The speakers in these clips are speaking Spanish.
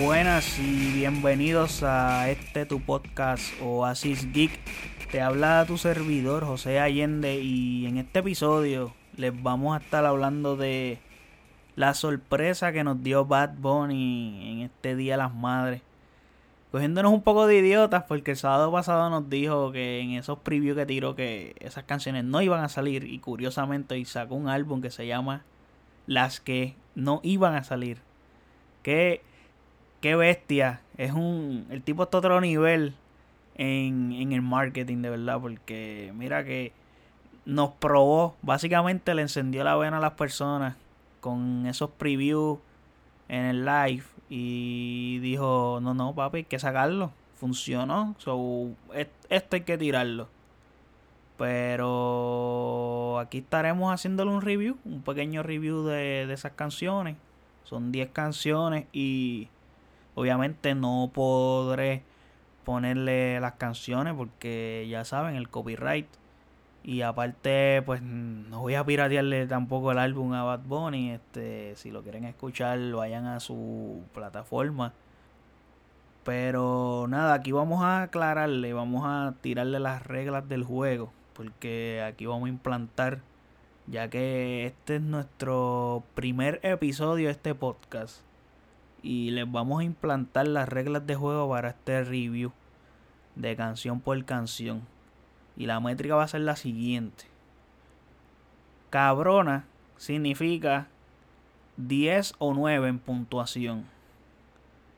Buenas y bienvenidos a este tu podcast Oasis Geek. Te habla tu servidor José Allende y en este episodio les vamos a estar hablando de la sorpresa que nos dio Bad Bunny en este Día de las Madres. Cogiéndonos un poco de idiotas porque el sábado pasado nos dijo que en esos previews que tiró que esas canciones no iban a salir y curiosamente y sacó un álbum que se llama Las que no iban a salir. Que qué bestia. Es un. El tipo está otro nivel en, en el marketing, de verdad. Porque mira que nos probó. Básicamente le encendió la vena a las personas con esos previews en el live. Y dijo: No, no, papi, hay que sacarlo. Funcionó. So, esto hay que tirarlo. Pero aquí estaremos haciéndole un review, un pequeño review de, de esas canciones. Son 10 canciones y Obviamente no podré ponerle las canciones porque ya saben el copyright. Y aparte, pues no voy a piratearle tampoco el álbum a Bad Bunny. Este, si lo quieren escuchar, vayan a su plataforma. Pero nada, aquí vamos a aclararle, vamos a tirarle las reglas del juego. Porque aquí vamos a implantar, ya que este es nuestro primer episodio de este podcast y les vamos a implantar las reglas de juego para este review de canción por canción. Y la métrica va a ser la siguiente. Cabrona significa 10 o 9 en puntuación.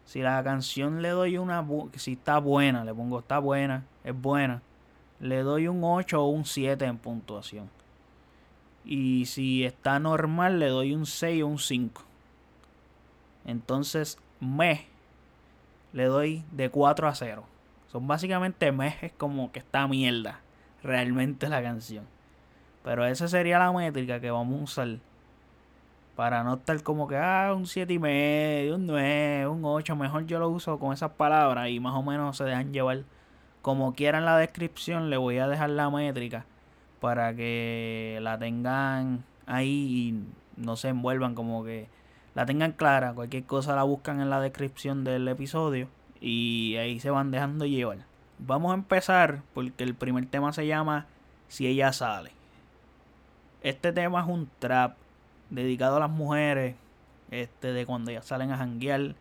Si la canción le doy una... Si está buena, le pongo está buena, es buena. Le doy un 8 o un 7 en puntuación. Y si está normal, le doy un 6 o un 5. Entonces, me le doy de 4 a 0. Son básicamente meses como que está mierda. Realmente la canción. Pero esa sería la métrica que vamos a usar. Para no estar como que, ah, un 7 y medio, un 9, un 8. Mejor yo lo uso con esas palabras y más o menos se dejan llevar. Como quieran la descripción, le voy a dejar la métrica para que la tengan ahí y no se envuelvan como que la tengan clara. Cualquier cosa la buscan en la descripción del episodio y ahí se van dejando llevar. Vamos a empezar porque el primer tema se llama Si ella sale. Este tema es un trap dedicado a las mujeres, este de cuando ellas salen a janguear,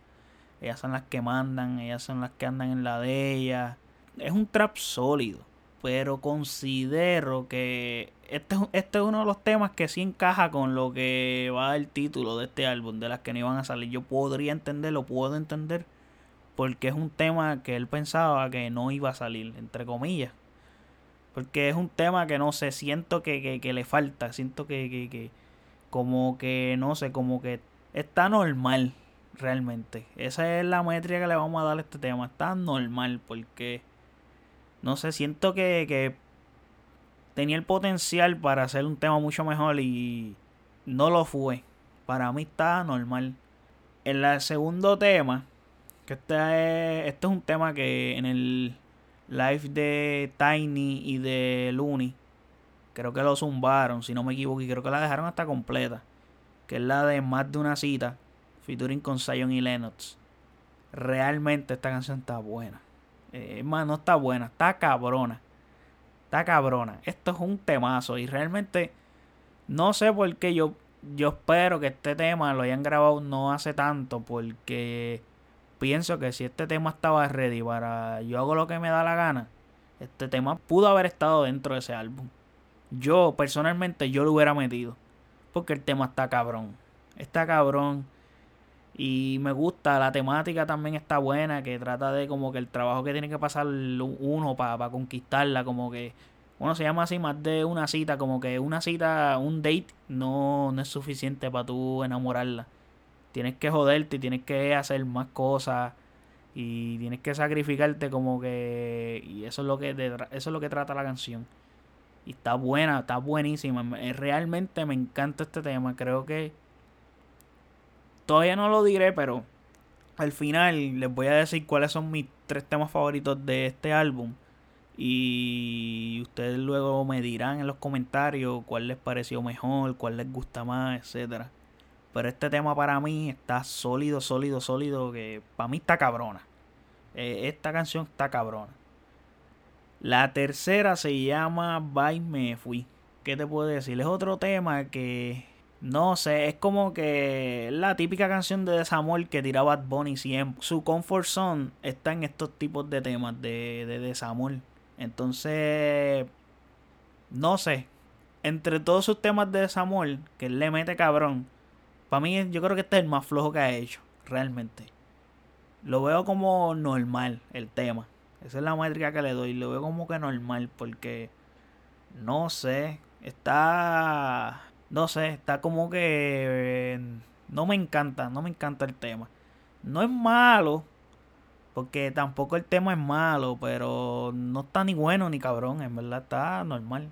ellas son las que mandan, ellas son las que andan en la de ellas. Es un trap sólido, pero considero que este, este, es uno de los temas que sí encaja con lo que va el título de este álbum, de las que no iban a salir. Yo podría entenderlo, puedo entender, porque es un tema que él pensaba que no iba a salir, entre comillas. Porque es un tema que no sé, siento que, que, le falta, siento que, que, que, como que, no sé, como que está normal, realmente. Esa es la métrica que le vamos a dar a este tema, está normal, porque, no sé, siento que, que tenía el potencial para hacer un tema mucho mejor y no lo fue. Para mí está normal. En el segundo tema, que este es, este es un tema que en el live de Tiny y de Looney, creo que lo zumbaron, si no me equivoco, y creo que la dejaron hasta completa. Que es la de Más de una cita, featuring con Zion y Lennox. Realmente esta canción está buena. Eh, no está buena, está cabrona cabrona. Esto es un temazo y realmente no sé por qué yo, yo espero que este tema lo hayan grabado no hace tanto porque pienso que si este tema estaba ready para yo hago lo que me da la gana, este tema pudo haber estado dentro de ese álbum. Yo personalmente yo lo hubiera metido porque el tema está cabrón. Está cabrón. Y me gusta, la temática también está buena, que trata de como que el trabajo que tiene que pasar uno para conquistarla, como que, bueno, se llama así más de una cita, como que una cita, un date, no, no es suficiente para tú enamorarla. Tienes que joderte, tienes que hacer más cosas y tienes que sacrificarte como que y eso es lo que eso es lo que trata la canción y está buena está buenísima realmente me encanta este tema creo que Todavía no lo diré, pero al final les voy a decir cuáles son mis tres temas favoritos de este álbum. Y ustedes luego me dirán en los comentarios cuál les pareció mejor, cuál les gusta más, etcétera. Pero este tema para mí está sólido, sólido, sólido. Que para mí está cabrona. Eh, esta canción está cabrona. La tercera se llama Bye Me Fui. ¿Qué te puedo decir? Es otro tema que no sé, es como que la típica canción de desamor que tiraba Bad Bunny siempre. Su comfort zone está en estos tipos de temas de, de desamor. Entonces, no sé. Entre todos sus temas de desamor, que él le mete cabrón, para mí yo creo que este es el más flojo que ha hecho, realmente. Lo veo como normal el tema. Esa es la métrica que le doy. Lo veo como que normal porque, no sé, está no sé, está como que no me encanta, no me encanta el tema. No es malo, porque tampoco el tema es malo, pero no está ni bueno ni cabrón, en verdad está normal.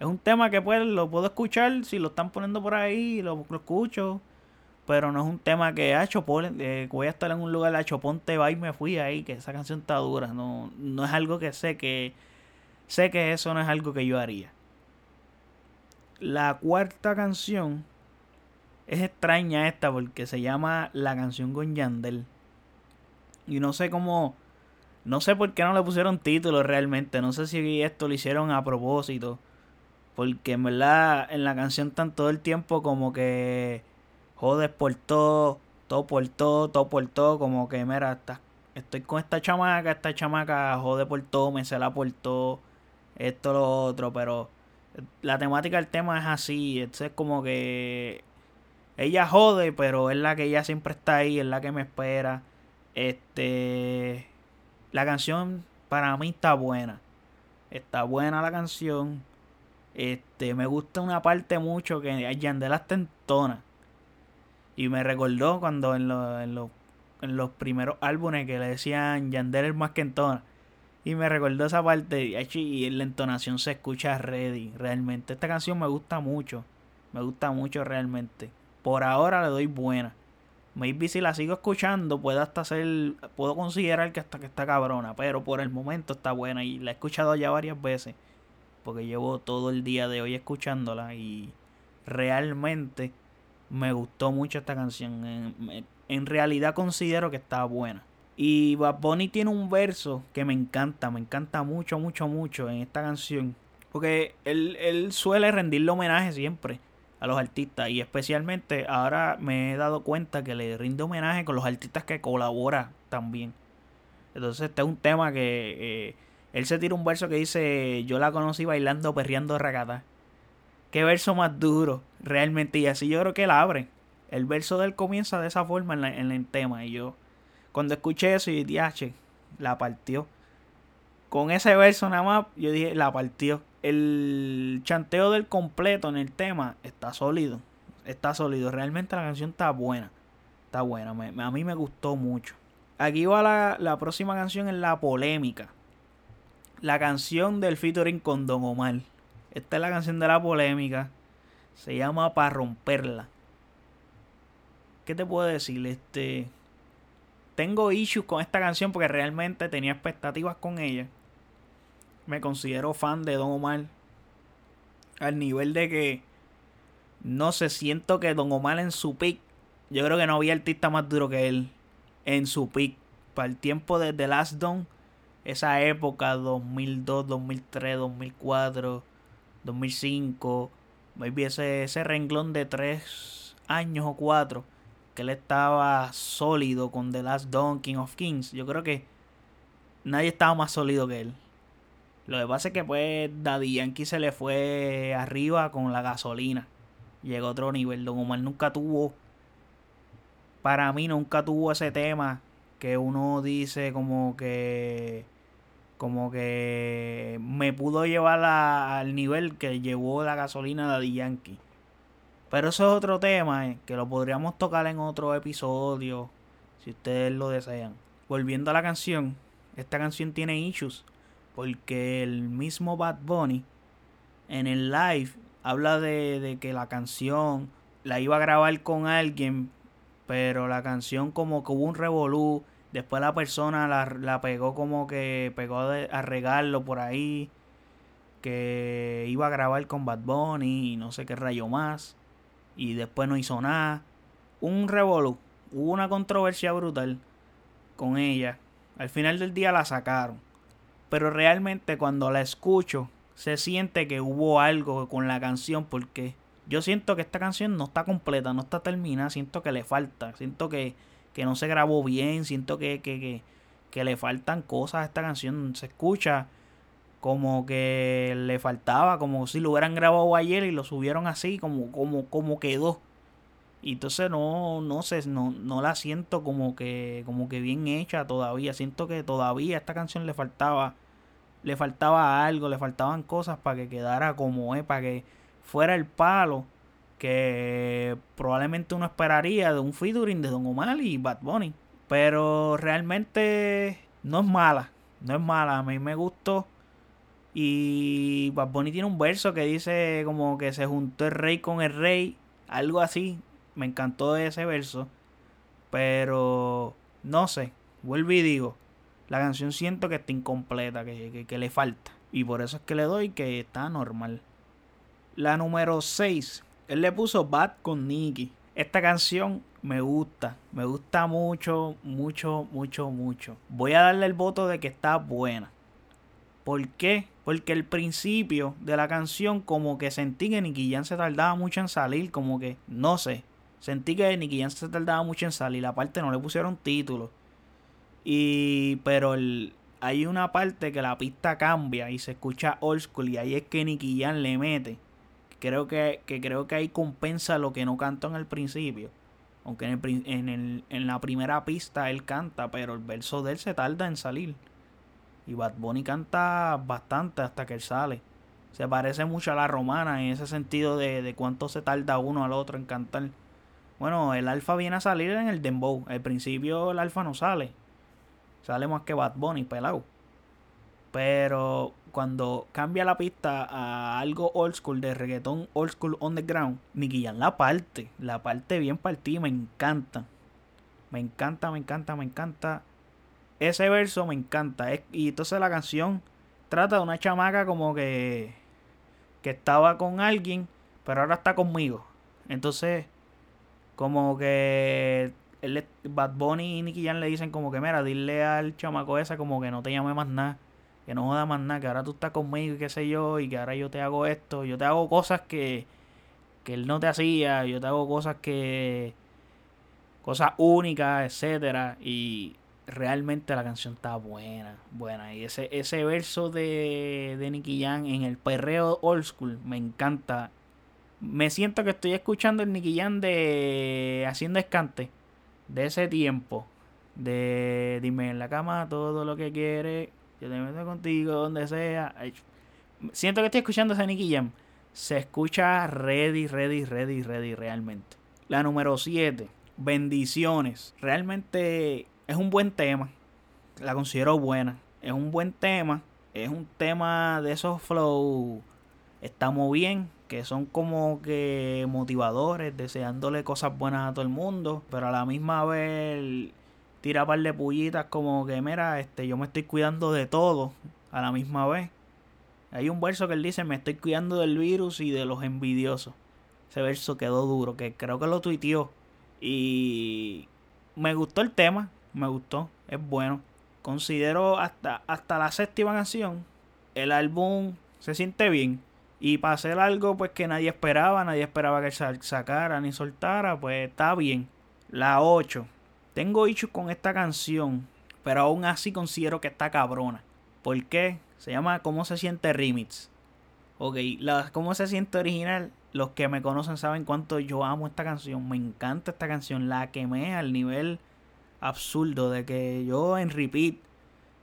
Es un tema que pues lo puedo escuchar, si lo están poniendo por ahí, lo, lo escucho. Pero no es un tema que ha hecho eh, voy a estar en un lugar, hecho ponte va y me fui ahí, que esa canción está dura. No, no es algo que sé que sé que eso no es algo que yo haría. La cuarta canción es extraña esta porque se llama La canción con Yandel. Y no sé cómo. No sé por qué no le pusieron título realmente. No sé si esto lo hicieron a propósito. Porque en verdad en la canción están todo el tiempo como que. Jodes por todo. Todo por todo. Todo por todo. Como que, mira, estoy con esta chamaca. Esta chamaca jode por todo. Me se la por todo. Esto, lo otro. Pero la temática del tema es así. Es como que ella jode, pero es la que ella siempre está ahí, es la que me espera. Este. La canción para mí está buena. Está buena la canción. Este, me gusta una parte mucho que Yandel hasta entona. Y me recordó cuando en, en, en los primeros álbumes que le decían Yandel es más que. Y me recordó esa parte y la entonación se escucha ready, realmente. Esta canción me gusta mucho, me gusta mucho realmente. Por ahora le doy buena. Maybe si la sigo escuchando puedo hasta ser, puedo considerar que hasta que está cabrona, pero por el momento está buena y la he escuchado ya varias veces. Porque llevo todo el día de hoy escuchándola y realmente me gustó mucho esta canción. En, en realidad considero que está buena. Y Bad tiene un verso que me encanta, me encanta mucho, mucho, mucho en esta canción. Porque él, él suele rendirle homenaje siempre a los artistas. Y especialmente ahora me he dado cuenta que le rinde homenaje con los artistas que colabora también. Entonces este es un tema que eh, él se tira un verso que dice, yo la conocí bailando, perreando ragata. Qué verso más duro, realmente. Y así yo creo que él abre. El verso de él comienza de esa forma en, en el tema. Y yo cuando escuché eso, y dije, la partió. Con ese verso nada más, yo dije, la partió. El chanteo del completo en el tema está sólido. Está sólido. Realmente la canción está buena. Está buena. a mí me gustó mucho. Aquí va la, la próxima canción en la polémica. La canción del featuring con Don Omar. Esta es la canción de la polémica. Se llama Para romperla. ¿Qué te puedo decir? Este tengo issues con esta canción porque realmente tenía expectativas con ella. Me considero fan de Don Omar. Al nivel de que no sé, siento que Don Omar en su pick, yo creo que no había artista más duro que él en su pick. Para el tiempo de The Last Don, esa época, 2002, 2003, 2004, 2005, maybe ese, ese renglón de tres años o cuatro que él estaba sólido con The Last Don, King of Kings. Yo creo que nadie estaba más sólido que él. Lo que pasa es que pues Daddy Yankee se le fue arriba con la gasolina. Llegó a otro nivel. Don nunca tuvo. Para mí nunca tuvo ese tema que uno dice como que. Como que me pudo llevar al nivel que llevó la gasolina Daddy Yankee. Pero eso es otro tema eh, que lo podríamos tocar en otro episodio, si ustedes lo desean. Volviendo a la canción, esta canción tiene issues porque el mismo Bad Bunny en el live habla de, que la canción la iba a grabar con alguien, pero la canción como que hubo un revolú. Después la persona la, pegó como que pegó a regarlo por ahí. Que iba a grabar con Bad Bunny y no sé qué rayo más y después no hizo nada. un revolú, hubo una controversia brutal con ella. Al final del día la sacaron. Pero realmente cuando la escucho, se siente que hubo algo con la canción porque yo siento que esta canción no está completa, no está terminada, siento que le falta, siento que, que no se grabó bien, siento que, que, que, que le faltan cosas a esta canción, se escucha como que le faltaba, como si lo hubieran grabado ayer y lo subieron así, como, como, como quedó. Y entonces no, no sé, no, no la siento como que, como que bien hecha todavía. Siento que todavía a esta canción le faltaba, le faltaba algo, le faltaban cosas para que quedara como es, para que fuera el palo que probablemente uno esperaría de un featuring de Don Omar y Bad Bunny. Pero realmente no es mala, no es mala, a mí me gustó. Y Bad Bunny tiene un verso que dice como que se juntó el rey con el rey, algo así. Me encantó ese verso. Pero no sé, vuelvo y digo, la canción siento que está incompleta, que, que, le falta. Y por eso es que le doy que está normal. La número 6, él le puso Bad con Nicky. Esta canción me gusta, me gusta mucho, mucho, mucho, mucho. Voy a darle el voto de que está buena. ¿Por qué? Porque el principio de la canción como que sentí que Nicky Jam se tardaba mucho en salir, como que, no sé, sentí que Nicky Jam se tardaba mucho en salir, aparte no le pusieron título. Y, pero el, hay una parte que la pista cambia y se escucha old school y ahí es que Nicky Jam le mete. Creo que, que creo que ahí compensa lo que no cantó en el principio. Aunque en, el, en, el, en la primera pista él canta, pero el verso de él se tarda en salir. Y Bad Bunny canta bastante hasta que él sale. Se parece mucho a la romana en ese sentido de, de cuánto se tarda uno al otro en cantar. Bueno, el alfa viene a salir en el dembow. Al principio el alfa no sale. Sale más que Bad Bunny, pelado. Pero cuando cambia la pista a algo old school, de reggaetón old school on the ground, Nicky Jam la parte, la parte bien partida, me encanta. Me encanta, me encanta, me encanta ese verso me encanta. y entonces la canción trata de una chamaca como que, que estaba con alguien, pero ahora está conmigo. Entonces, como que el Bad Bunny y Nicky Jam le dicen como que, mira, dile al chamaco esa como que no te llame más nada, que no joda más nada, que ahora tú estás conmigo y qué sé yo, y que ahora yo te hago esto, yo te hago cosas que, que él no te hacía, yo te hago cosas que, cosas únicas, etcétera, y realmente la canción está buena, buena. Y ese, ese verso de, de Nicky en el perreo old school me encanta. Me siento que estoy escuchando el Nicky Jam de Haciendo Escante, de ese tiempo. De dime en la cama todo lo que quieres, yo te meto contigo donde sea. Siento que estoy escuchando ese Nicky Jam. Se escucha ready, ready, ready, ready realmente. La número 7, bendiciones. Realmente es un buen tema. La considero buena. Es un buen tema. Es un tema de esos flow. Estamos bien. Que son como que motivadores. Deseándole cosas buenas a todo el mundo. Pero a la misma vez tira par de pullitas como que mira, este, yo me estoy cuidando de todo. A la misma vez. Hay un verso que él dice, me estoy cuidando del virus y de los envidiosos. Ese verso quedó duro, que creo que lo tuiteó. Y me gustó el tema me gustó, es bueno. Considero hasta, hasta la séptima canción, el álbum se siente bien. Y para hacer algo pues que nadie esperaba, nadie esperaba que sacara ni soltara, pues está bien. La 8. Tengo issues con esta canción, pero aún así considero que está cabrona. ¿Por qué? Se llama ¿Cómo se siente Remix? Ok, la, ¿cómo se siente original? Los que me conocen saben cuánto yo amo esta canción. Me encanta esta canción. La quemé al nivel absurdo de que yo en repeat,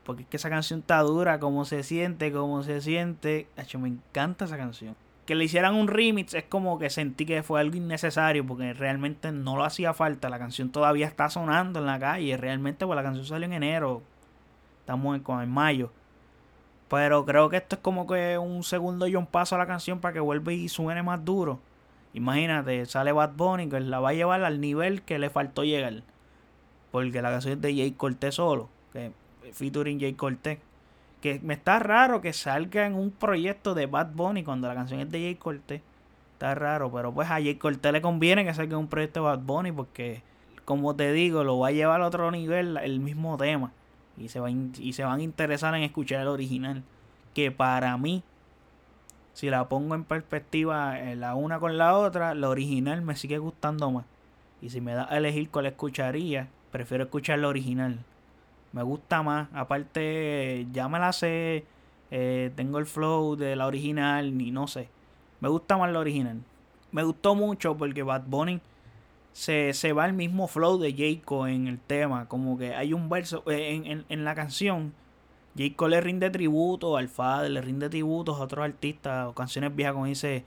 porque es que esa canción está dura, como se siente, como se siente. Hecho, me encanta esa canción. Que le hicieran un remix es como que sentí que fue algo innecesario porque realmente no lo hacía falta. La canción todavía está sonando en la calle. Realmente, pues la canción salió en enero. Estamos en, en mayo. Pero creo que esto es como que un segundo y un paso a la canción para que vuelva y suene más duro. Imagínate, sale Bad Bunny que la va a llevar al nivel que le faltó llegar. Porque la canción es de Jay Cortez solo. Que featuring Jay Cortez. Que me está raro que salga en un proyecto de Bad Bunny cuando la canción es de Jay Cortez. Está raro, pero pues a Jay Cortez le conviene que salga un proyecto de Bad Bunny porque, como te digo, lo va a llevar a otro nivel el mismo tema. Y se, va y se van a interesar en escuchar el original. Que para mí, si la pongo en perspectiva eh, la una con la otra, la original me sigue gustando más. Y si me da a elegir cuál escucharía, prefiero escuchar la original. Me gusta más. Aparte, ya me la sé. Eh, tengo el flow de la original, ni no sé. Me gusta más la original. Me gustó mucho porque Bad Bunny se, se va el mismo flow de Jayco en el tema. Como que hay un verso eh, en, en, en la canción. Jayco le rinde tributo al Fader, le rinde tributos a otros artistas o canciones viejas como dice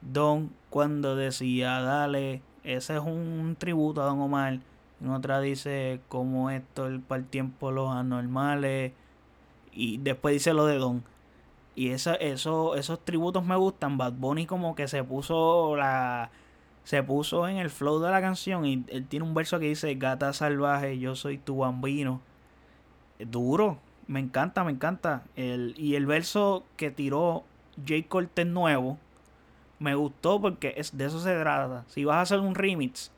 Don cuando decía dale. Ese es un tributo a Don Omar. En otra dice como esto el para el tiempo los anormales. Y después dice lo de Don. Y eso, esos tributos me gustan. Bad Bunny como que se puso la. Se puso en el flow de la canción. Y él tiene un verso que dice Gata salvaje, yo soy tu bambino. Duro. Me encanta, me encanta. El, y el verso que tiró Jay Cortez nuevo. Me gustó porque es, de eso se trata. Si vas a hacer un remix,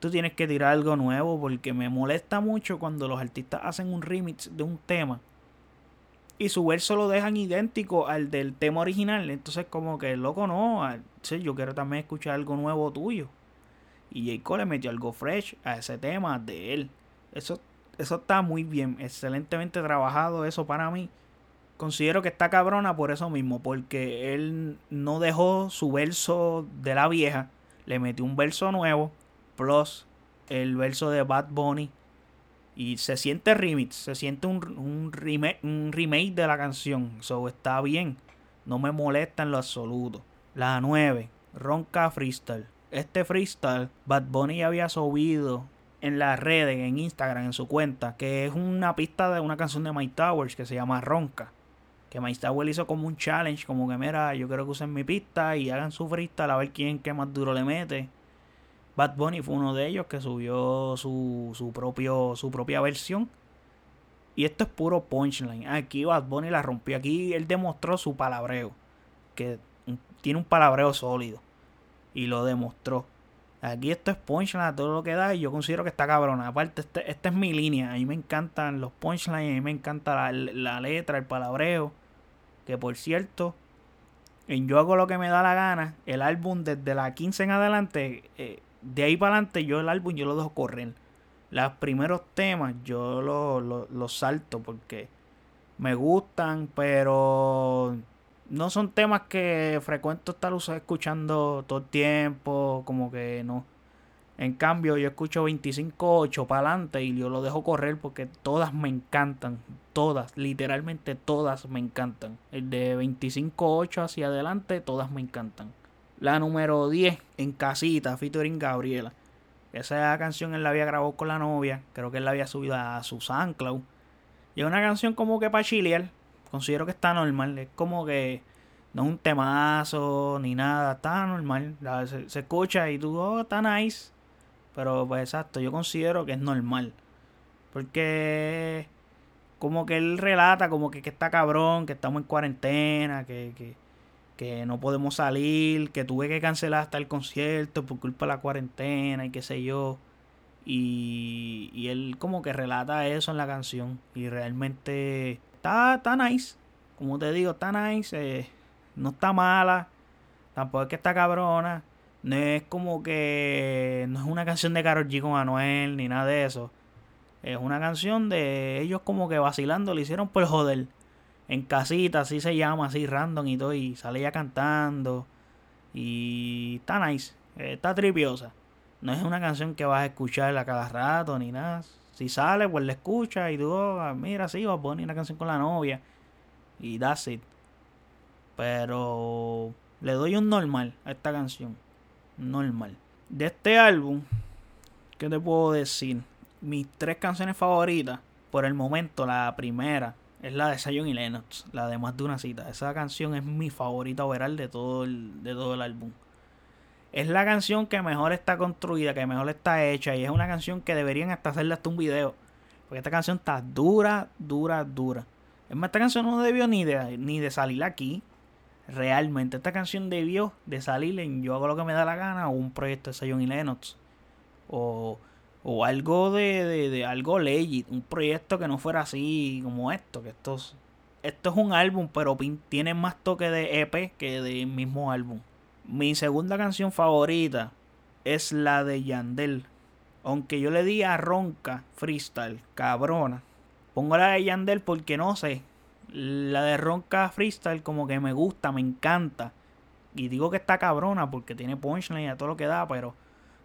tú tienes que tirar algo nuevo. Porque me molesta mucho cuando los artistas hacen un remix de un tema y su verso lo dejan idéntico al del tema original. Entonces, como que loco, no. yo quiero también escuchar algo nuevo tuyo. Y J. Cole le metió algo fresh a ese tema de él. Eso, eso está muy bien, excelentemente trabajado eso para mí. Considero que está cabrona por eso mismo, porque él no dejó su verso de la vieja, le metió un verso nuevo, plus el verso de Bad Bunny y se siente remix, se siente un, un, remake, un remake de la canción. So está bien. No me molesta en lo absoluto. La 9. Ronca Freestyle. Este freestyle, Bad Bunny había subido en las redes, en Instagram, en su cuenta, que es una pista de una canción de Mike Towers que se llama Ronca. Que Mike Towers hizo como un challenge, como que mira, yo quiero que usen mi pista y hagan su freestyle a ver quién que más duro le mete. Bad Bunny fue uno de ellos que subió su, su, propio, su propia versión. Y esto es puro punchline. Aquí Bad Bunny la rompió. Aquí él demostró su palabreo. Que tiene un palabreo sólido. Y lo demostró. Aquí esto es punchline todo lo que da. Y yo considero que está cabrona. Aparte, este, esta es mi línea. A mí me encantan los punchlines. A mí me encanta la, letra, el palabreo. Que por cierto, en Yo hago lo que me da la gana. El álbum desde la 15 en adelante. Eh, de ahí para adelante yo el álbum yo lo dejo correr. Los primeros temas yo los lo, salto porque me gustan, pero no son temas que frecuento estar escuchando todo el tiempo, como que no. En cambio, yo escucho 25.8 para adelante y yo lo dejo correr porque todas me encantan. Todas, literalmente todas me encantan. El de 25.8 hacia adelante, todas me encantan. La número 10, En Casita, featuring Gabriela. Esa canción él la había grabado con la novia. Creo que él la había subido a su SoundCloud. Y es una canción como que para chilear. Considero que está normal. Es como que no es un temazo ni nada. Está normal. Se, escucha y tú, oh, está nice. Pero pues exacto, yo considero que es normal. Porque como que él relata como que, que está cabrón, que estamos en cuarentena, que, que que no podemos salir, que tuve que cancelar hasta el concierto por culpa de la cuarentena y qué sé yo. Y, y él como que relata eso en la canción y realmente está, está nice. Como te digo, está nice. Eh, no está mala. Tampoco es que está cabrona. No es como que... No es una canción de Karol G con Anuel ni nada de eso. Es una canción de ellos como que vacilando. Le hicieron por joder en casita, así se llama, así random y todo, y sale ya cantando. Y está nice, está tripiosa. No es una canción que vas a escuchar a cada rato ni nada. Si sale, pues la escucha y tú, oh, mira, sí, vas a poner una canción con la novia. Y that's it. Pero le doy un normal a esta canción. Normal. De este álbum, ¿qué te puedo decir? Mis tres canciones favoritas, por el momento, la primera es la de Zion y Lennox, la de Más de una cita. Esa canción es mi favorita overall de todo el, de todo el álbum. Es la canción que mejor está construida, que mejor está hecha y es una canción que deberían hasta hacerle hasta un video. Porque esta canción está dura, dura, dura. Es más, esta canción no debió ni de, ni de salir aquí. realmente esta canción debió de salir en Yo hago lo que me da la gana o un proyecto de Zion y Lennox o, o algo de, de, algo legit, un proyecto que no fuera así como esto, que esto es, esto es un álbum, pero tiene más toque de EP que del mismo álbum. Mi segunda canción favorita es la de Yandel. Aunque yo le di a Ronca Freestyle, cabrona. Pongo la de Yandel porque no sé, la de Ronca Freestyle como que me gusta, me encanta. Y digo que está cabrona porque tiene punchline y a todo lo que da, pero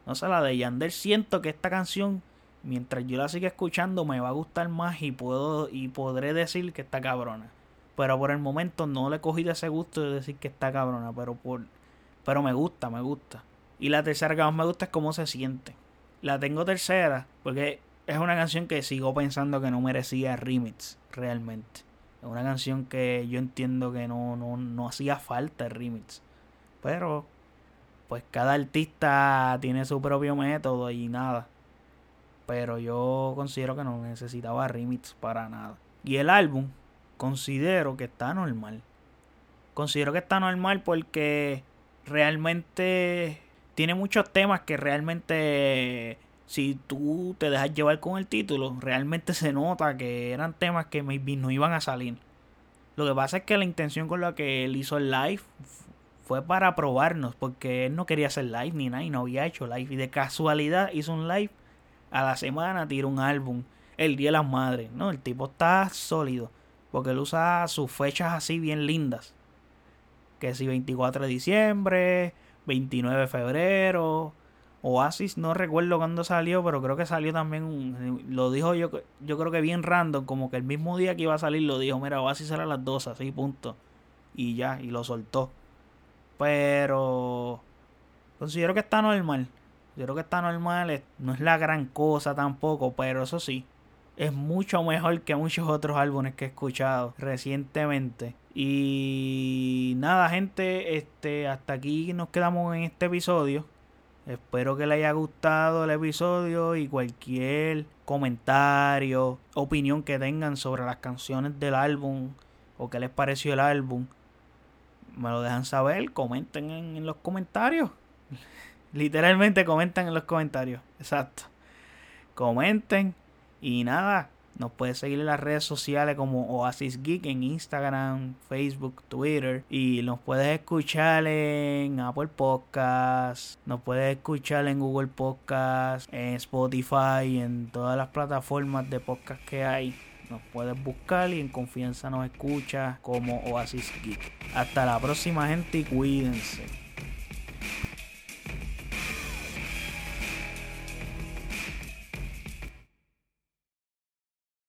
no sé, la de Yandel siento que esta canción, mientras yo la siga escuchando, me va a gustar más y puedo y podré decir que está cabrona. Pero por el momento no le he cogido ese gusto de decir que está cabrona, pero por pero me gusta, me gusta. Y la tercera que más me gusta es cómo se siente. La tengo tercera porque es una canción que sigo pensando que no merecía remix realmente. Es una canción que yo entiendo que no, no, hacía falta el remix. Pero, pues cada artista tiene su propio método y nada. Pero yo considero que no necesitaba remix para nada. Y el álbum, considero que está normal. Considero que está normal porque realmente tiene muchos temas que realmente si tú te dejas llevar con el título, realmente se nota que eran temas que no iban a salir. Lo que pasa es que la intención con la que él hizo el live fue para probarnos, porque él no quería hacer live ni nada y no había hecho live. Y de casualidad hizo un live a la semana, tiró un álbum, el Día de las Madres. No, el tipo está sólido, porque él usa sus fechas así bien lindas. Que si 24 de diciembre, 29 de febrero, Oasis no recuerdo cuándo salió, pero creo que salió también, lo dijo yo, yo creo que bien random, como que el mismo día que iba a salir lo dijo, mira, Oasis será a las 12, así punto. Y ya, y lo soltó. Pero considero que está normal. Considero que está normal, no es la gran cosa tampoco, pero eso sí, es mucho mejor que muchos otros álbumes que he escuchado recientemente. Y nada, gente, este hasta aquí nos quedamos en este episodio. Espero que les haya gustado el episodio y cualquier comentario, opinión que tengan sobre las canciones del álbum o qué les pareció el álbum, me lo dejan saber, comenten en, los comentarios. Literalmente comenten en los comentarios. Exacto. Comenten y nada, nos puedes seguir en las redes sociales como Oasis Geek en Instagram, Facebook, Twitter. Y nos puedes escuchar en Apple Podcasts. Nos puedes escuchar en Google Podcasts, en Spotify, en todas las plataformas de podcast que hay. Nos puedes buscar y en confianza nos escuchas como Oasis Geek. Hasta la próxima gente y cuídense.